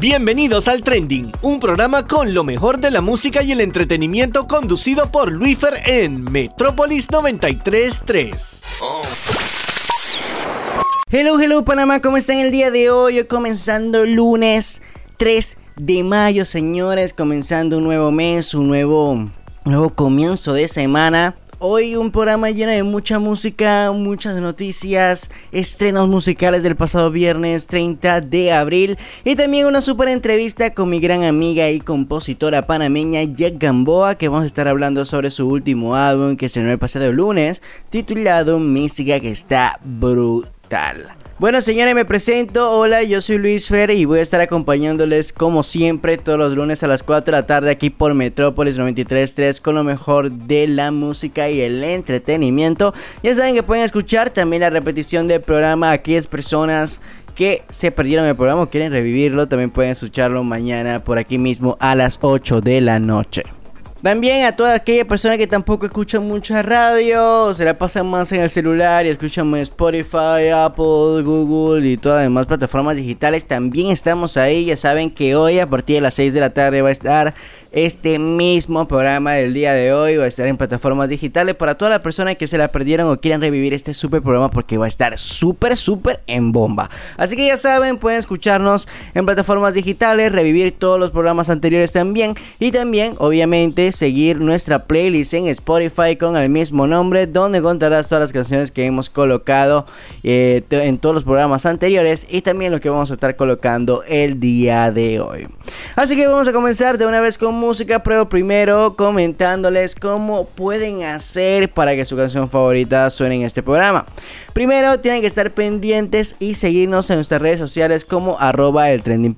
Bienvenidos al Trending, un programa con lo mejor de la música y el entretenimiento conducido por Luifer en Metrópolis 933. Hello, hello Panamá, ¿cómo están el día de hoy? Hoy comenzando lunes 3 de mayo, señores, comenzando un nuevo mes, un nuevo, nuevo comienzo de semana. Hoy un programa lleno de mucha música, muchas noticias, estrenos musicales del pasado viernes 30 de abril y también una super entrevista con mi gran amiga y compositora panameña Jack Gamboa que vamos a estar hablando sobre su último álbum que se el pasado lunes titulado Mística que está brutal. Bueno, señores, me presento. Hola, yo soy Luis Fer y voy a estar acompañándoles como siempre todos los lunes a las 4 de la tarde aquí por Metrópolis 93.3 con lo mejor de la música y el entretenimiento. Ya saben que pueden escuchar también la repetición del programa a aquellas personas que se perdieron el programa o quieren revivirlo. También pueden escucharlo mañana por aquí mismo a las 8 de la noche. También a toda aquella persona que tampoco escucha mucha radio, se la pasan más en el celular y escuchan Spotify, Apple, Google y todas las demás plataformas digitales, también estamos ahí. Ya saben que hoy a partir de las 6 de la tarde va a estar este mismo programa del día de hoy va a estar en plataformas digitales para todas las personas que se la perdieron o quieran revivir este super programa porque va a estar súper, súper en bomba. Así que ya saben, pueden escucharnos en plataformas digitales, revivir todos los programas anteriores también y también, obviamente, seguir nuestra playlist en Spotify con el mismo nombre donde encontrarás todas las canciones que hemos colocado eh, en todos los programas anteriores y también lo que vamos a estar colocando el día de hoy. Así que vamos a comenzar de una vez con música, pero primero comentándoles cómo pueden hacer para que su canción favorita suene en este programa. Primero tienen que estar pendientes y seguirnos en nuestras redes sociales como arroba el trending.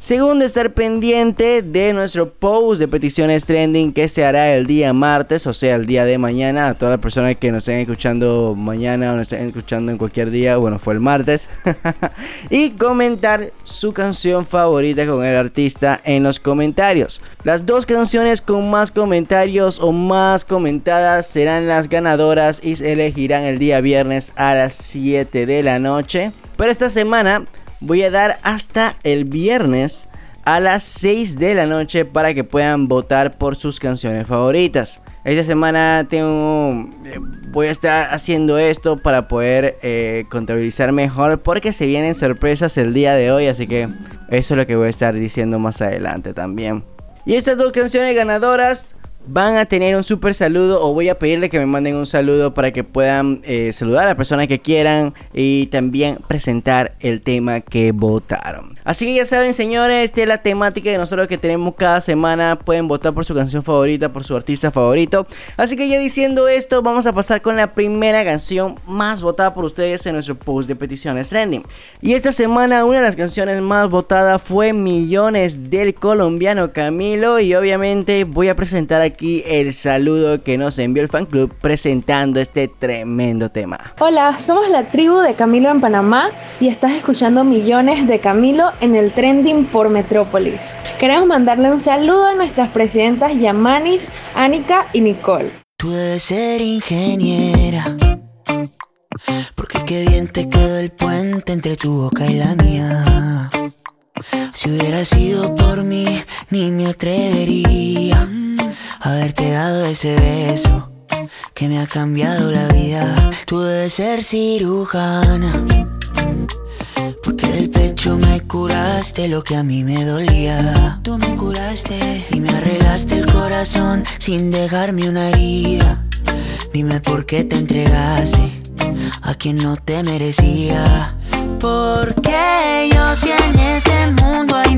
Segundo, estar pendiente de nuestro post de peticiones trending que se hará el día martes, o sea, el día de mañana. A todas las personas que nos estén escuchando mañana o nos estén escuchando en cualquier día, bueno, fue el martes. y comentar su canción favorita con el artista en los comentarios. Las dos canciones con más comentarios o más comentadas serán las ganadoras y se elegirán el día viernes a las 7 de la noche. Pero esta semana voy a dar hasta el viernes a las 6 de la noche para que puedan votar por sus canciones favoritas. Esta semana tengo, eh, voy a estar haciendo esto para poder eh, contabilizar mejor porque se vienen sorpresas el día de hoy, así que eso es lo que voy a estar diciendo más adelante también. Y estas dos canciones ganadoras van a tener un super saludo o voy a pedirle que me manden un saludo para que puedan eh, saludar a la persona que quieran y también presentar el tema que votaron. Así que ya saben señores, esta es la temática de nosotros que tenemos cada semana. Pueden votar por su canción favorita, por su artista favorito. Así que ya diciendo esto, vamos a pasar con la primera canción más votada por ustedes en nuestro post de peticiones trending. Y esta semana una de las canciones más votadas fue Millones del colombiano Camilo y obviamente voy a presentar aquí aquí el saludo que nos envió el fan club presentando este tremendo tema. Hola, somos la tribu de Camilo en Panamá y estás escuchando millones de Camilo en el trending por Metrópolis. Queremos mandarle un saludo a nuestras presidentas Yamanis, Anika y Nicole. Tú debes ser ingeniera. Porque qué bien te quedó el puente entre tu boca y la mía. Si hubiera sido por mí, ni me atrevería haberte dado ese beso que me ha cambiado la vida. Tú debes ser cirujana, porque del pecho me curaste lo que a mí me dolía. Tú me curaste y me arreglaste el corazón sin dejarme una herida. Dime por qué te entregaste a quien no te merecía. Porque yo si en este mundo hay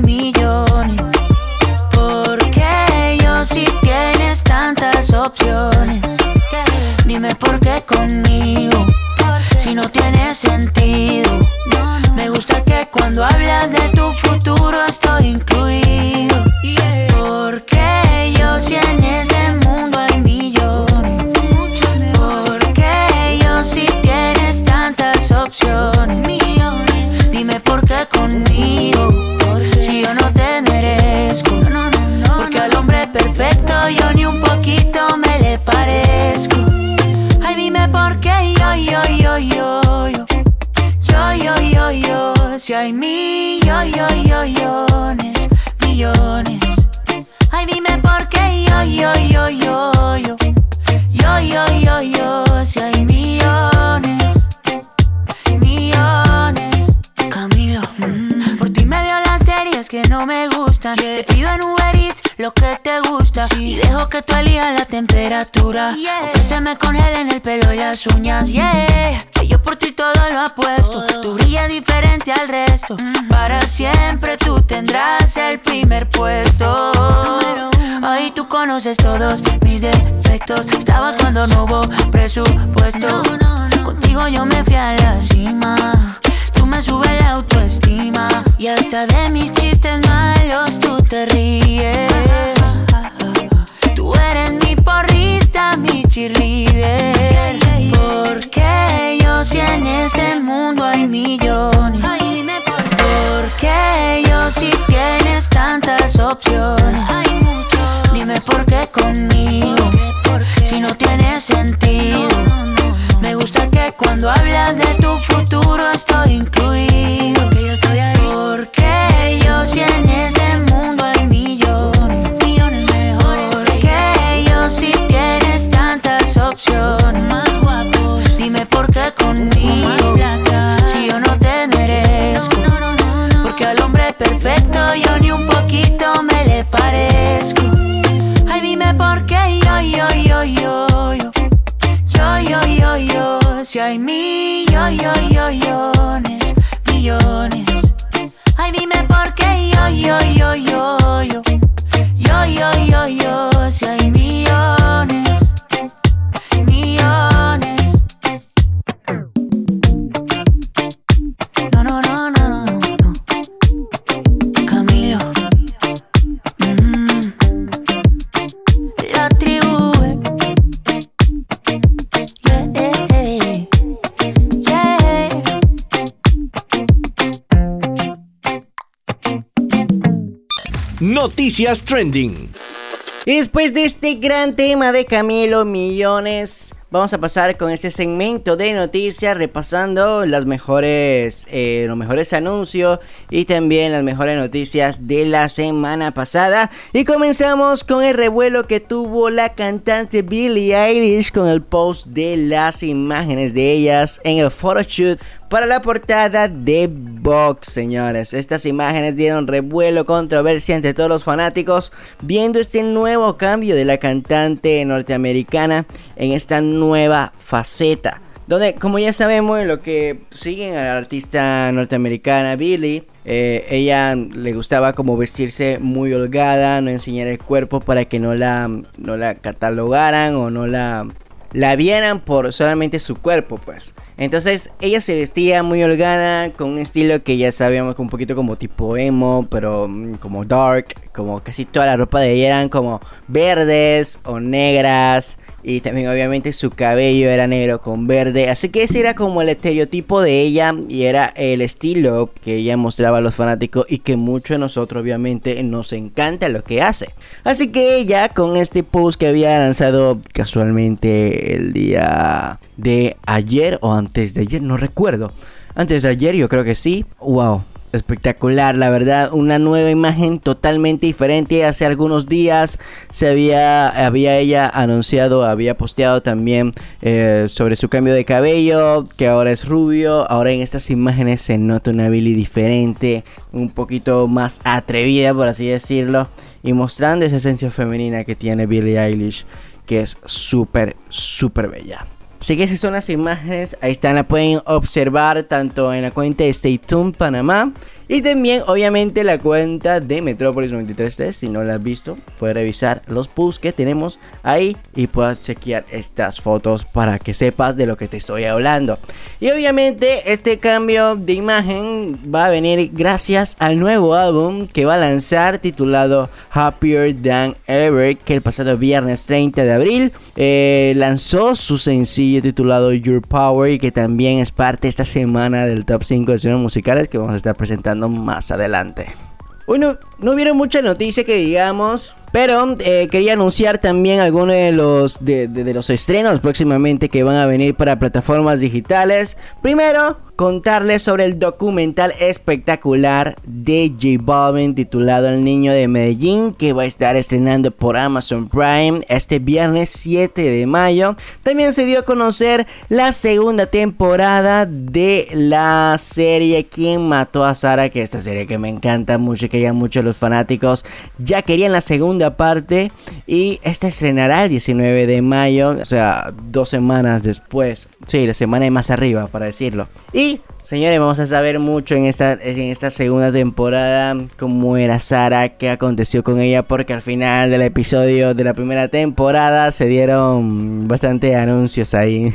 Después de este gran tema de Camilo Millones, vamos a pasar con este segmento de noticias repasando las mejores, eh, los mejores anuncios y también las mejores noticias de la semana pasada. Y comenzamos con el revuelo que tuvo la cantante Billie Eilish con el post de las imágenes de ellas en el photoshoot para la portada de Vox, señores. Estas imágenes dieron revuelo, controversia entre todos los fanáticos viendo este nuevo cambio de la cantante norteamericana en esta nueva faceta. Donde, como ya sabemos, lo que siguen a la artista norteamericana Billie, eh, ella le gustaba como vestirse muy holgada, no enseñar el cuerpo para que no la, no la catalogaran o no la, la vieran por solamente su cuerpo, pues. Entonces ella se vestía muy holgada con un estilo que ya sabíamos un poquito como tipo emo, pero mm, como dark, como casi toda la ropa de ella eran como verdes o negras y también obviamente su cabello era negro con verde, así que ese era como el estereotipo de ella y era el estilo que ella mostraba a los fanáticos y que muchos de nosotros obviamente nos encanta lo que hace. Así que ella con este post que había lanzado casualmente el día de ayer o antes de ayer, no recuerdo. Antes de ayer yo creo que sí. Wow. Espectacular, la verdad, una nueva imagen totalmente diferente. Hace algunos días se había, había ella anunciado, había posteado también eh, sobre su cambio de cabello, que ahora es rubio. Ahora en estas imágenes se nota una Billy diferente, un poquito más atrevida, por así decirlo, y mostrando esa esencia femenina que tiene Billie Eilish, que es súper, súper bella. Así que esas son las imágenes, ahí están, la pueden observar tanto en la cuenta de Stay Tuned Panamá y también obviamente la cuenta de Metrópolis 93 Si no la has visto, puedes revisar los posts que tenemos ahí y puedas chequear estas fotos para que sepas de lo que te estoy hablando. Y obviamente este cambio de imagen va a venir gracias al nuevo álbum que va a lanzar titulado Happier Than Ever que el pasado viernes 30 de abril eh, lanzó su sencillo titulado Your Power y que también es parte esta semana del top 5 de escenas musicales que vamos a estar presentando más adelante. Hoy no, no hubieron mucha noticia que digamos, pero eh, quería anunciar también algunos de los, de- de los estrenos próximamente que van a venir para plataformas digitales. Primero, contarles sobre el documental espectacular de J Balvin titulado El Niño de Medellín que va a estar estrenando por Amazon Prime este viernes 7 de mayo. También se dio a conocer la segunda temporada de la serie ¿Quién mató a Sara? Que esta serie que me encanta mucho, que ya muchos los fanáticos ya querían la segunda parte y esta estrenará el 19 de mayo, o sea, dos semanas después. Sí, la semana más arriba, para decirlo. Y Señores, vamos a saber mucho en esta, en esta segunda temporada cómo era Sara, qué aconteció con ella, porque al final del episodio de la primera temporada se dieron bastante anuncios ahí.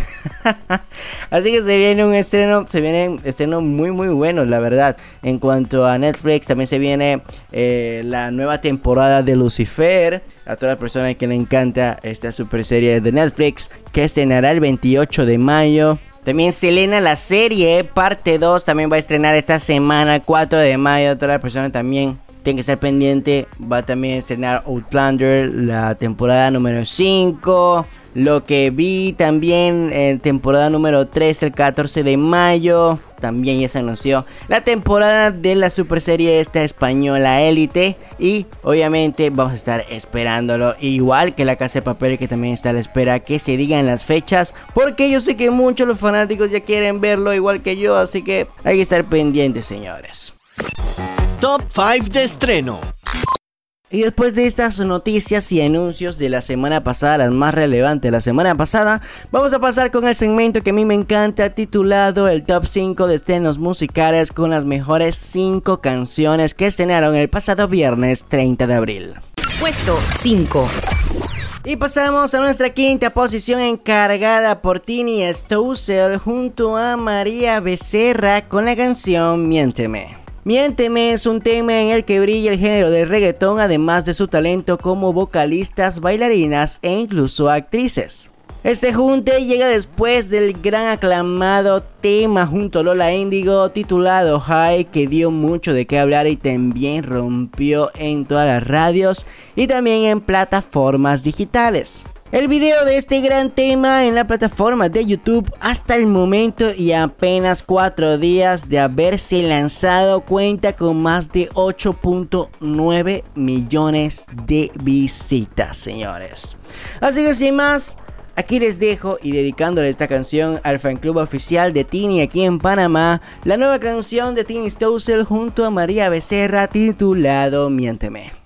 Así que se viene un estreno, se viene estreno muy muy bueno, la verdad. En cuanto a Netflix, también se viene eh, la nueva temporada de Lucifer. A todas las personas que le encanta esta super serie de Netflix, que estrenará el 28 de mayo. También Selena, la serie, parte 2, también va a estrenar esta semana, 4 de mayo. Todas las personas también tienen que estar pendiente. Va a también estrenar Outlander, la temporada número 5. Lo que vi también en temporada número 3, el 14 de mayo. También ya se anunció la temporada de la super serie esta española Élite. Y obviamente vamos a estar esperándolo. Igual que la Casa de Papel que también está a la espera que se digan las fechas. Porque yo sé que muchos los fanáticos ya quieren verlo igual que yo. Así que hay que estar pendientes señores. Top 5 de estreno. Y después de estas noticias y anuncios de la semana pasada, las más relevantes de la semana pasada, vamos a pasar con el segmento que a mí me encanta, titulado el Top 5 de estrenos musicales con las mejores 5 canciones que estrenaron el pasado viernes 30 de abril. Puesto 5. Y pasamos a nuestra quinta posición encargada por Tini Stousel junto a María Becerra con la canción Miénteme. Miénteme es un tema en el que brilla el género del reggaetón además de su talento como vocalistas, bailarinas e incluso actrices. Este junte llega después del gran aclamado tema junto a Lola Indigo titulado High que dio mucho de qué hablar y también rompió en todas las radios y también en plataformas digitales. El video de este gran tema en la plataforma de YouTube hasta el momento y apenas 4 días de haberse lanzado cuenta con más de 8.9 millones de visitas, señores. Así que sin más, Aquí les dejo y dedicándole esta canción al fan club oficial de Tini aquí en Panamá, la nueva canción de Tini Stossel junto a María Becerra titulado Miénteme.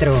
Puesto 4.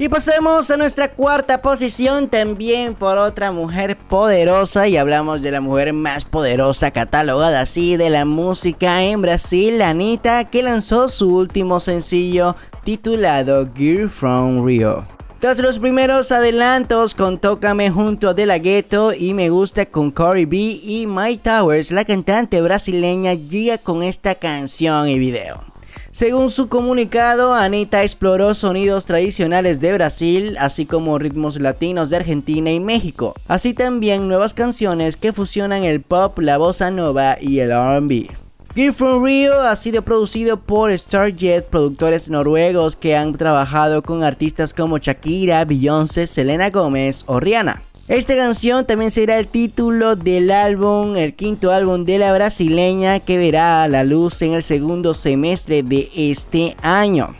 Y pasemos a nuestra cuarta posición también por otra mujer poderosa y hablamos de la mujer más poderosa catalogada así de la música en Brasil, Anita, que lanzó su último sencillo titulado Gear from Rio. Tras los primeros adelantos con Tócame junto a De La Ghetto y Me Gusta con Cory B y My Towers, la cantante brasileña llega con esta canción y video. Según su comunicado, Anita exploró sonidos tradicionales de Brasil, así como ritmos latinos de Argentina y México, así también nuevas canciones que fusionan el pop, la bossa nova y el RB. Gear from Rio ha sido producido por Starjet, productores noruegos que han trabajado con artistas como Shakira, Beyoncé, Selena Gomez o Rihanna. Esta canción también será el título del álbum, el quinto álbum de la brasileña que verá a la luz en el segundo semestre de este año.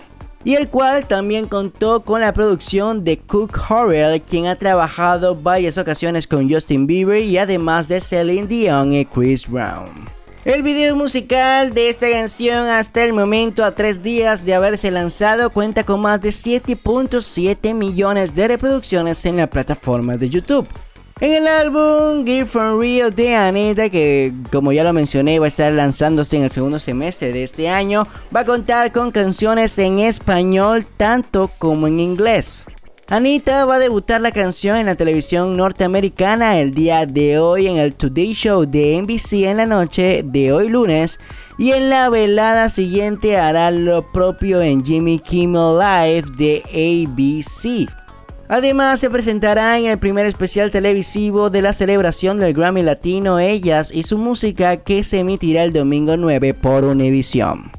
Y el cual también contó con la producción de Cook Horrell, quien ha trabajado varias ocasiones con Justin Bieber y además de Celine Dion y Chris Brown. El video musical de esta canción hasta el momento a tres días de haberse lanzado cuenta con más de 7.7 millones de reproducciones en la plataforma de YouTube. En el álbum Gear from Rio de Anita, que como ya lo mencioné va a estar lanzándose en el segundo semestre de este año, va a contar con canciones en español tanto como en inglés. Anita va a debutar la canción en la televisión norteamericana el día de hoy en el Today Show de NBC en la noche de hoy lunes y en la velada siguiente hará lo propio en Jimmy Kimmel Live de ABC. Además se presentará en el primer especial televisivo de la celebración del Grammy Latino Ellas y su música que se emitirá el domingo 9 por Univision.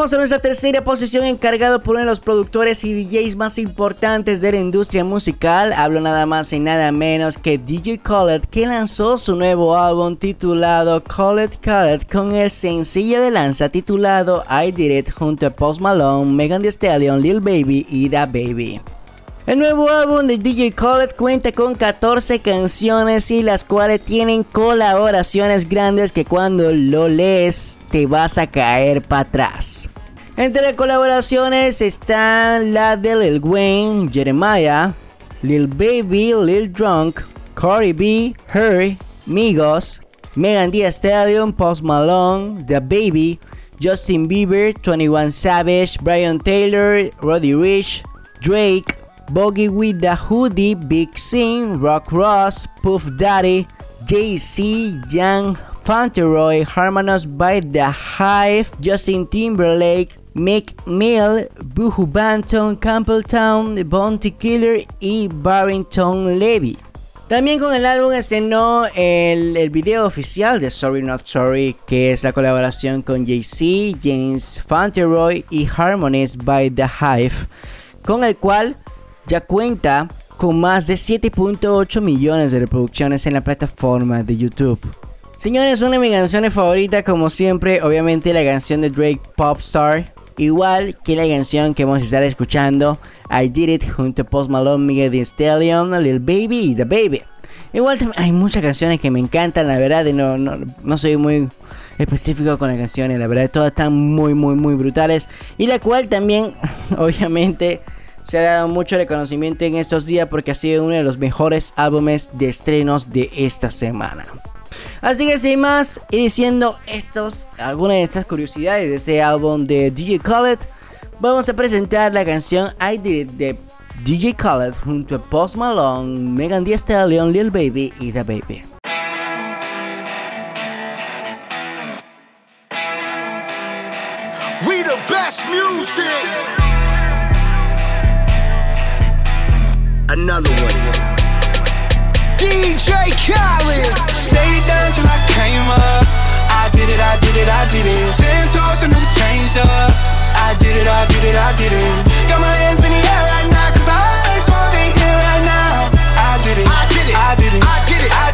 Llegamos a nuestra tercera posición encargado por uno de los productores y DJs más importantes de la industria musical. Hablo nada más y nada menos que DJ Khaled que lanzó su nuevo álbum titulado Khaled Khaled con el sencillo de lanza titulado I Did It junto a Post Malone, Megan Thee Stallion, Lil Baby y Da Baby. El nuevo álbum de DJ Khaled cuenta con 14 canciones y las cuales tienen colaboraciones grandes que cuando lo lees te vas a caer para atrás. Entre las colaboraciones están la de Lil Wayne, Jeremiah, Lil Baby, Lil Drunk, Cardi B, Her, Migos, Megan Thee Stallion, Post Malone, The Baby, Justin Bieber, 21 Savage, Brian Taylor, Roddy Rich, Drake, Boggy with the Hoodie, Big Sing, Rock Ross, Puff Daddy, Jay-Z, Young Fauntleroy, Harmonious by the Hive, Justin Timberlake, Mick Mill, Boohoo Banton, Campbelltown, Bounty Killer y Barrington Levy. También con el álbum estrenó el, el video oficial de Sorry Not Sorry, que es la colaboración con Jay-Z, James Fauntleroy y Harmonies by the Hive, con el cual ya cuenta con más de 7.8 millones de reproducciones en la plataforma de YouTube. Señores, una de mis canciones favoritas, como siempre, obviamente la canción de Drake Popstar. Igual que la canción que vamos a estar escuchando, I Did It, junto a Post Malone, Miguel Thee Stallion, Lil Baby The Baby. Igual hay muchas canciones que me encantan, la verdad, y no, no, no soy muy específico con las canciones, la verdad, todas están muy, muy, muy brutales. Y la cual también, obviamente, se ha dado mucho reconocimiento en estos días porque ha sido uno de los mejores álbumes de estrenos de esta semana. Así que sin más, y diciendo estos, algunas de estas curiosidades de este álbum de DJ Khaled, vamos a presentar la canción I Did It de DJ Khaled junto a Post Malone, Megan Thee Stallion, Lil Baby y The Baby. We the best music. Another one. DJ Khaled. Stayed down till I came up. I did it, I did it, I did it. Ten toes and never changed up. I did it, I did it, I did it. Got my hands in the air right now, cause I just wanna be here right now. I did it, I did it. I did it, I did it. I did it,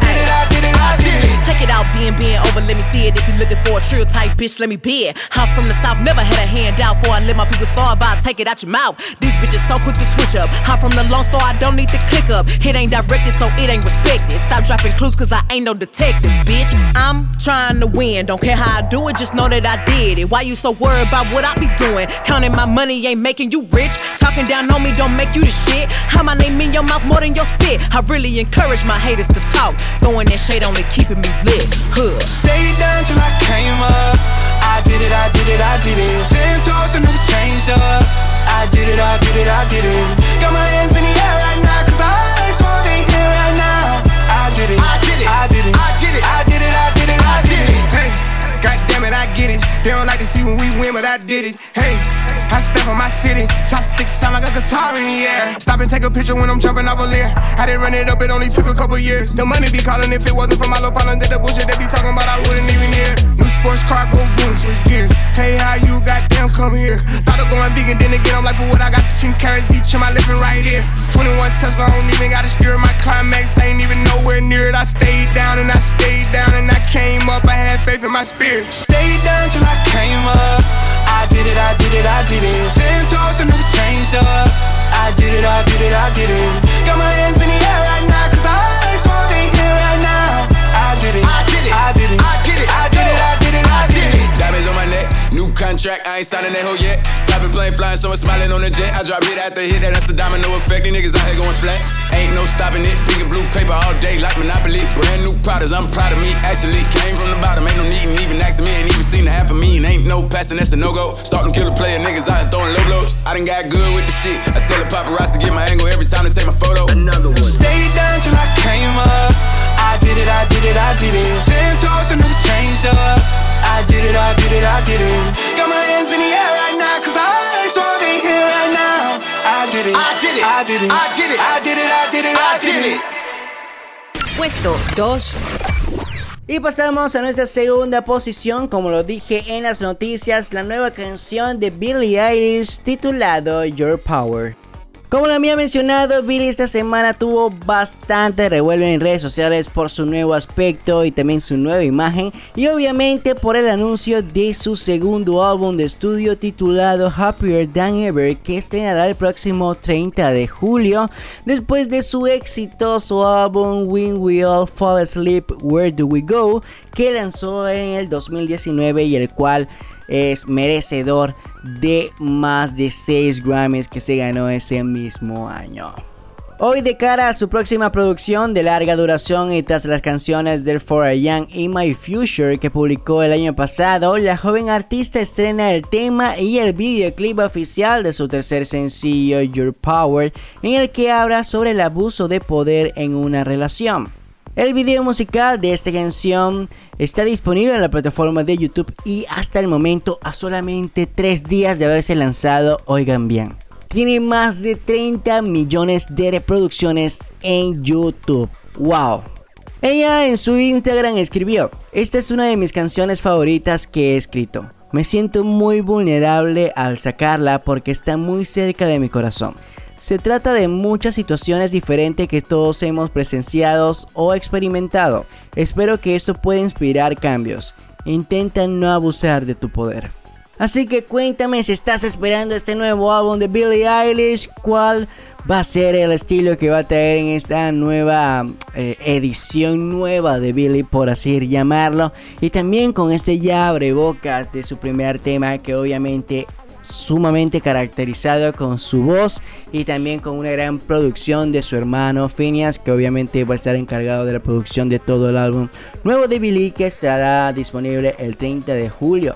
out, being being over, let me see it. If you're looking for a trill type bitch, let me be it. I'm from the south, never had a handout. Before I let my people starve, I'll take it out your mouth. These bitches so quick to switch up. I'm from the Lone Star, I don't need to click up. It ain't directed, so it ain't respected. Stop dropping clues, cause I ain't no detective, bitch. I'm trying to win, don't care how I do it, just know that I did it. Why you so worried about what I be doing? Counting my money ain't making you rich. Talking down on me don't make you the shit. How my name in your mouth more than your spit. I really encourage my haters to talk. Throwing that shade only keeping me lit. Huh. Stayed down till I came up. I did it, I did it, I did it. Ten toes and never changed up. I did it, I did it, I did it. Got my hands in the air right now, cause I just wanna be here right now. I did it, I did it. I did it, They don't like to see when we win, but I did it. Hey, I step on my city. Chopsticks sound like a guitar in the air. Stop and take a picture when I'm jumping off a leer. I didn't run it up, it only took a couple years. The money be calling if it wasn't for my little partner. Did the bullshit they be talking about, I wouldn't even hear. New sports car, go boom, switch gears. Hey, how you goddamn come here? Thought of going vegan, then again, I'm like, for what I got 10 carrots each in my living right here. 21 Tesla, I don't even gotta steer my climax. ain't even nowhere near it. I stayed down and I stayed down and I came up. I had faith in my spirit. Stayed down till I came up. I did it, I did it, I did it. Ten toes and never changed up. I did it, I did it, I did it. Got my hands in the air right now, cause I wanna be here right now. I did it, I did it. I did it, new contract, I ain't signing that hoe yet. Private plane flying, someone smiling on the jet. I drop hit after hit, that, that's the domino effect. These niggas out here going flat. Ain't no stopping it. Pink and blue paper all day like Monopoly. Brand new products, I'm proud of me. Actually, came from the bottom, ain't no need and even asking me. Ain't even seen the half of me, and ain't no passing, that's a no go. Starting killer player niggas out here throwing low blows. I done got good with the shit. I tell the paparazzi to get my angle every time they take my photo. Another one. Stayed down till I came up. I did it, I did it, I did it. Ten toes and never changed up. I did it, I did it, I did it. Got my hands in the air right now, cause I just wanna be here right now. I did it. I did it. it. I did it. I did it. I did it. I did it. I did it. Puesto 2. Y pasamos a nuestra segunda posición, como lo dije en las noticias, la nueva canción de Billie Eilish titulado Your Power. Como lo había mencionado, Billy esta semana tuvo bastante revuelo en redes sociales por su nuevo aspecto y también su nueva imagen y obviamente por el anuncio de su segundo álbum de estudio titulado Happier Than Ever que estrenará el próximo 30 de julio. Después de su exitoso álbum When We All Fall Asleep Where Do We Go que lanzó en el 2019 y el cual es merecedor de más de 6 Grammys que se ganó ese mismo año. Hoy de cara a su próxima producción de larga duración y tras las canciones For a Young y My Future que publicó el año pasado, la joven artista estrena el tema y el videoclip oficial de su tercer sencillo Your Power, en el que habla sobre el abuso de poder en una relación. El video musical de esta canción está disponible en la plataforma de YouTube y hasta el momento a solamente 3 días de haberse lanzado, oigan bien. Tiene más de 30 millones de reproducciones en YouTube. ¡Wow! Ella en su Instagram escribió, esta es una de mis canciones favoritas que he escrito. Me siento muy vulnerable al sacarla porque está muy cerca de mi corazón. Se trata de muchas situaciones diferentes que todos hemos presenciado o experimentado. Espero que esto pueda inspirar cambios. Intenta no abusar de tu poder. Así que cuéntame si estás esperando este nuevo álbum de Billie Eilish, cuál va a ser el estilo que va a traer en esta nueva eh, edición nueva de Billie, por así llamarlo. Y también con este ya abre bocas de su primer tema que obviamente sumamente caracterizado con su voz y también con una gran producción de su hermano Phineas, que obviamente va a estar encargado de la producción de todo el álbum nuevo de Billy, que estará disponible el 30 de julio.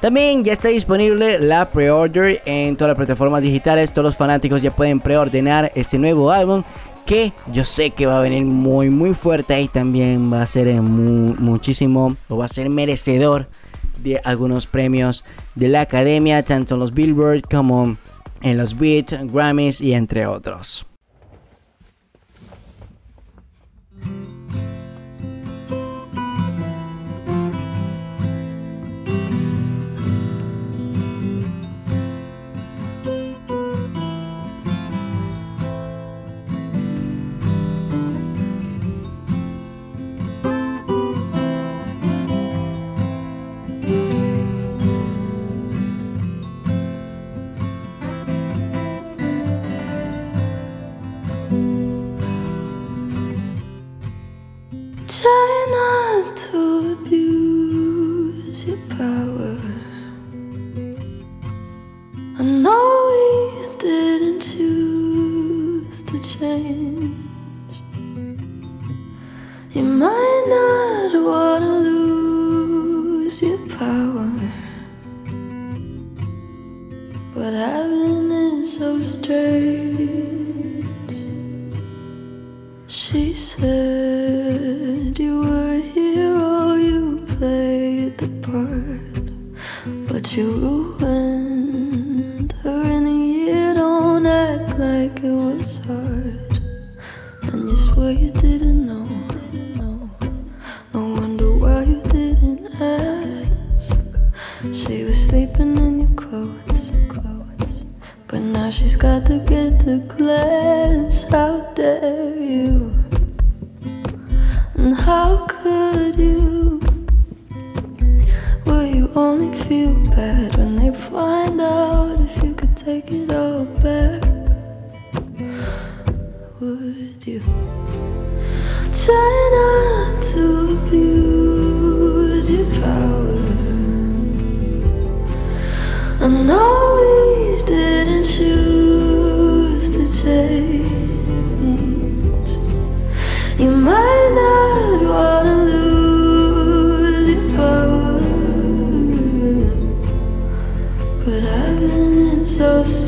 También ya está disponible la pre-order en todas las plataformas digitales. Todos los fanáticos ya pueden preordenar este nuevo álbum que yo sé que va a venir muy muy fuerte y también va a ser muchísimo o va a ser merecedor de algunos premios de la academia, tanto en los Billboard como en los Beat, Grammys y entre otros.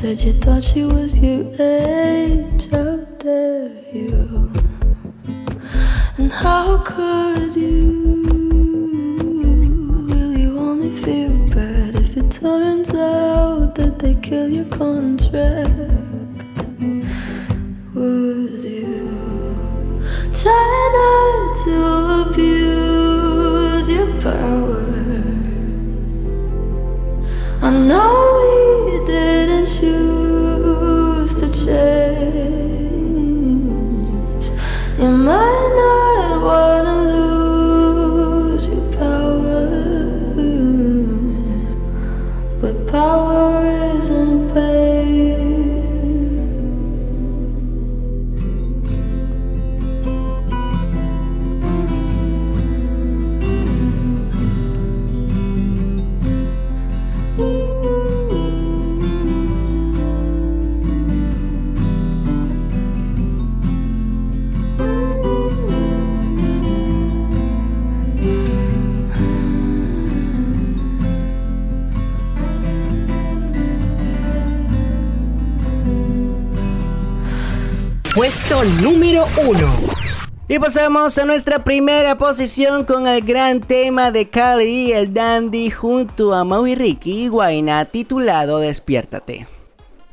said you thought she was your age. How dare you? And how could Pasamos a nuestra primera posición con el gran tema de Cali y el Dandy junto a Maui Ricky y Guaina titulado Despiértate.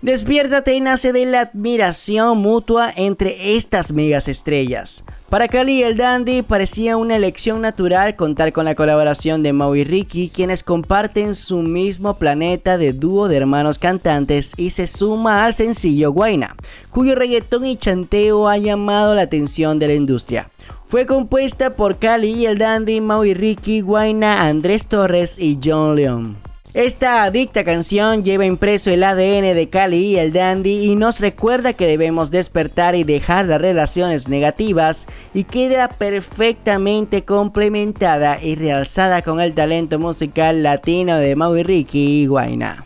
Despiértate nace de la admiración mutua entre estas megas estrellas. Para Cali y el Dandy parecía una elección natural contar con la colaboración de Mau y Ricky, quienes comparten su mismo planeta de dúo de hermanos cantantes y se suma al sencillo Guaina, cuyo reggaetón y chanteo ha llamado la atención de la industria. Fue compuesta por Cali y el Dandy, Mau y Ricky, Guaina, Andrés Torres y John León. Esta adicta canción lleva impreso el ADN de Cali y el Dandy y nos recuerda que debemos despertar y dejar las relaciones negativas y queda perfectamente complementada y realzada con el talento musical latino de Maui Ricky y Guaina.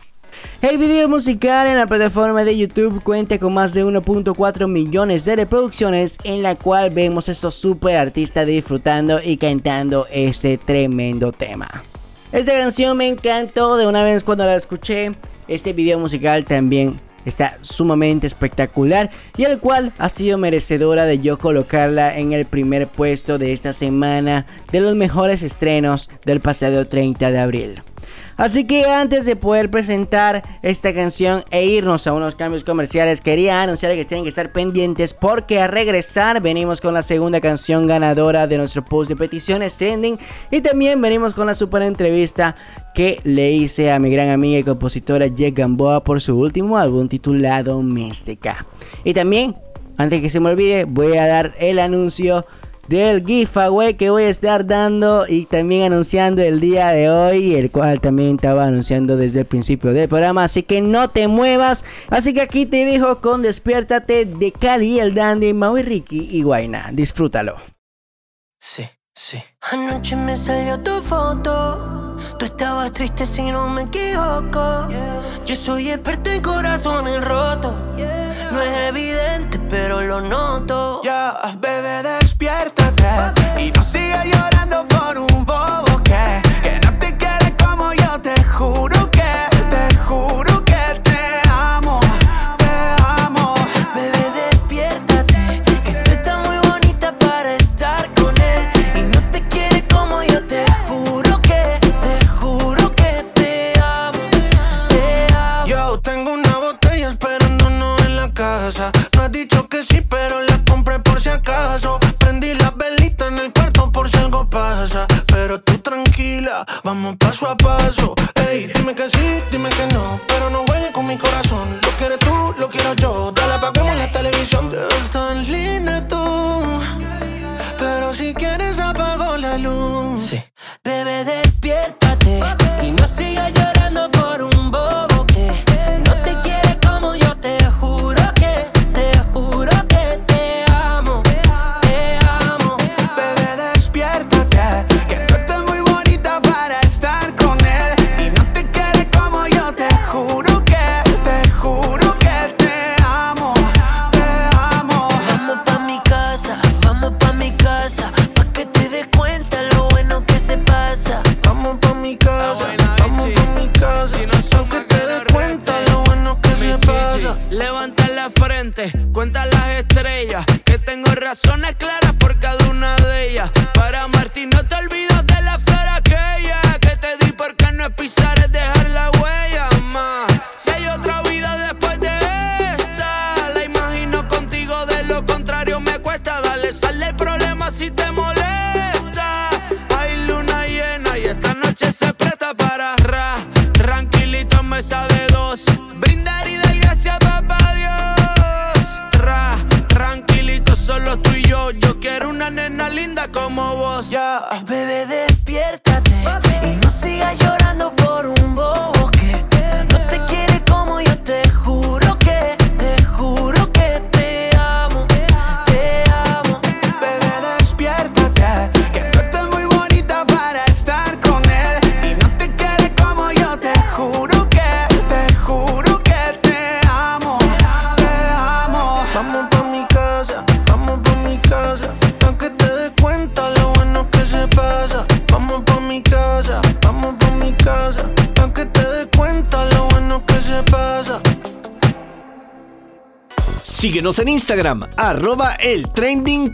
El video musical en la plataforma de YouTube cuenta con más de 1.4 millones de reproducciones en la cual vemos a estos super artistas disfrutando y cantando este tremendo tema. Esta canción me encantó de una vez cuando la escuché. Este video musical también está sumamente espectacular y el cual ha sido merecedora de yo colocarla en el primer puesto de esta semana de los mejores estrenos del pasado 30 de abril. Así que antes de poder presentar esta canción e irnos a unos cambios comerciales, quería anunciar que tienen que estar pendientes porque a regresar venimos con la segunda canción ganadora de nuestro post de peticiones trending y también venimos con la super entrevista que le hice a mi gran amiga y compositora Jack Gamboa por su último álbum titulado Mística. Y también, antes que se me olvide, voy a dar el anuncio del giveaway que voy a estar dando y también anunciando el día de hoy, el cual también estaba anunciando desde el principio del programa, así que no te muevas, así que aquí te dejo con Despiértate de Cali, el Dandy, Maui Ricky y Guaina, disfrútalo. Sí, sí. Anoche me salió tu foto. Tú estabas triste si no me equivoco. Yo soy experto en corazones rotos. No es evidente, pero lo noto. Ya, bebé, En Instagram, arroba el trending.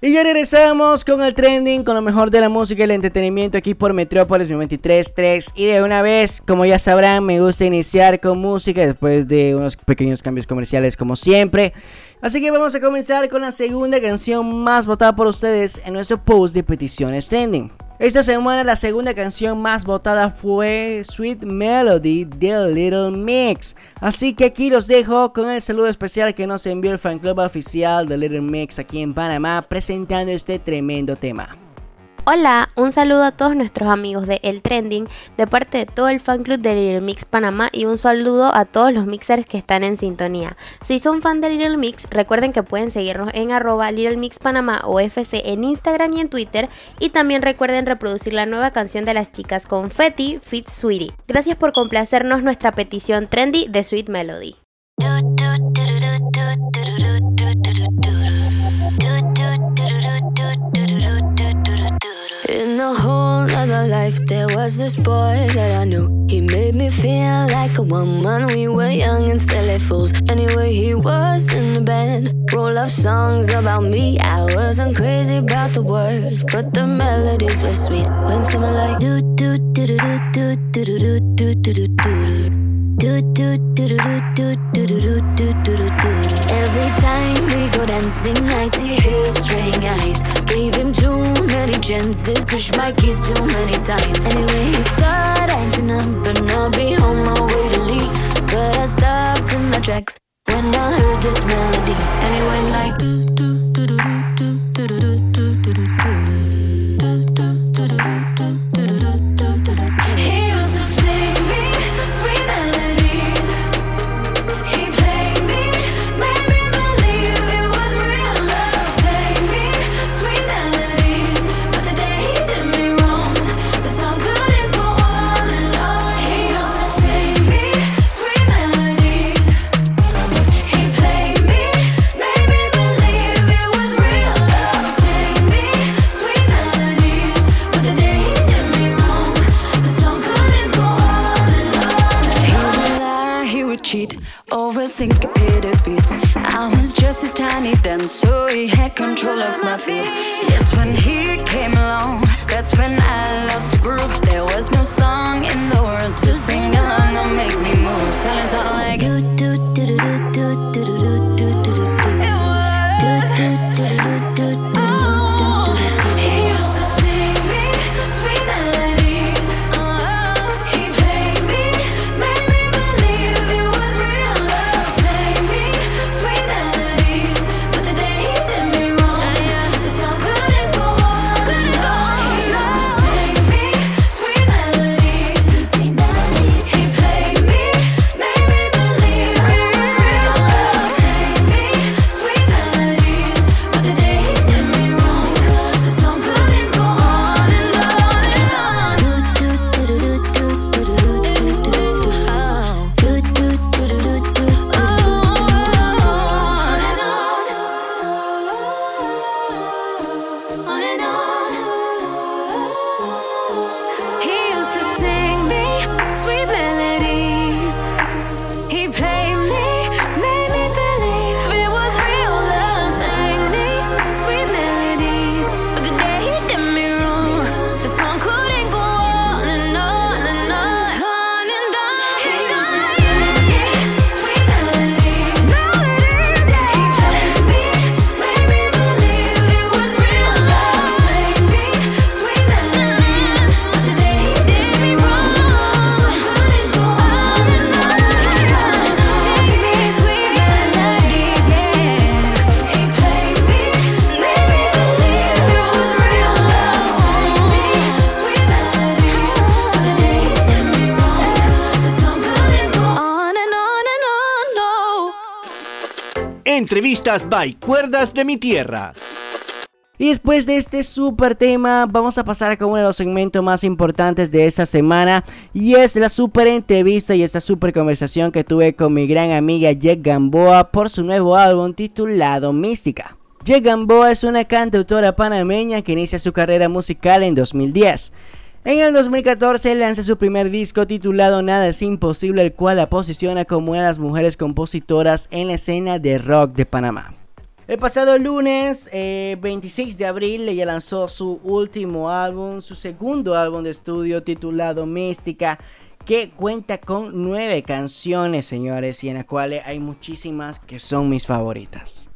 Y ya regresamos con el trending, con lo mejor de la música y el entretenimiento aquí por Metrópolis 93.3 Y de una vez, como ya sabrán, me gusta iniciar con música después de unos pequeños cambios comerciales como siempre. Así que vamos a comenzar con la segunda canción más votada por ustedes en nuestro post de peticiones trending. Esta semana la segunda canción más votada fue Sweet Melody de Little Mix. Así que aquí los dejo con el saludo especial que nos envió el fan club oficial de Little Mix aquí en Panamá presentando este tremendo tema. Hola, un saludo a todos nuestros amigos de El Trending de parte de todo el fan club de Little Mix Panamá y un saludo a todos los mixers que están en sintonía. Si son fan de Little Mix, recuerden que pueden seguirnos en arroba Little Mix Panamá o FC en Instagram y en Twitter y también recuerden reproducir la nueva canción de las chicas Confetti Fit Sweetie. Gracias por complacernos nuestra petición trendy de Sweet Melody. In a whole other life, there was this boy that I knew. He made me feel like a woman. We were young and silly fools. Anyway, he was in the band. Roll of songs about me. I wasn't crazy about the words, but the melodies were sweet. When someone like do do do do do do do do do do do do. Do do do do do do do do do do do do. Every time we go dancing, I see his chances, push my keys too many times. Anyway, he started acting up, and I'll be on my way to leave. But I stopped in my tracks when I heard this melody, and it went like do do Cuerdas de mi Tierra. Y después de este super tema, vamos a pasar con uno de los segmentos más importantes de esta semana. Y es la super entrevista y esta super conversación que tuve con mi gran amiga Jack Gamboa por su nuevo álbum titulado Mística. Jack Gamboa es una cantautora panameña que inicia su carrera musical en 2010. En el 2014 lanza su primer disco titulado Nada es imposible, el cual la posiciona como una de las mujeres compositoras en la escena de rock de Panamá. El pasado lunes 26 eh, de abril ella lanzó su último álbum, su segundo álbum de estudio titulado Mística, que cuenta con nueve canciones, señores, y en las cuales hay muchísimas que son mis favoritas.